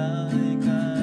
like I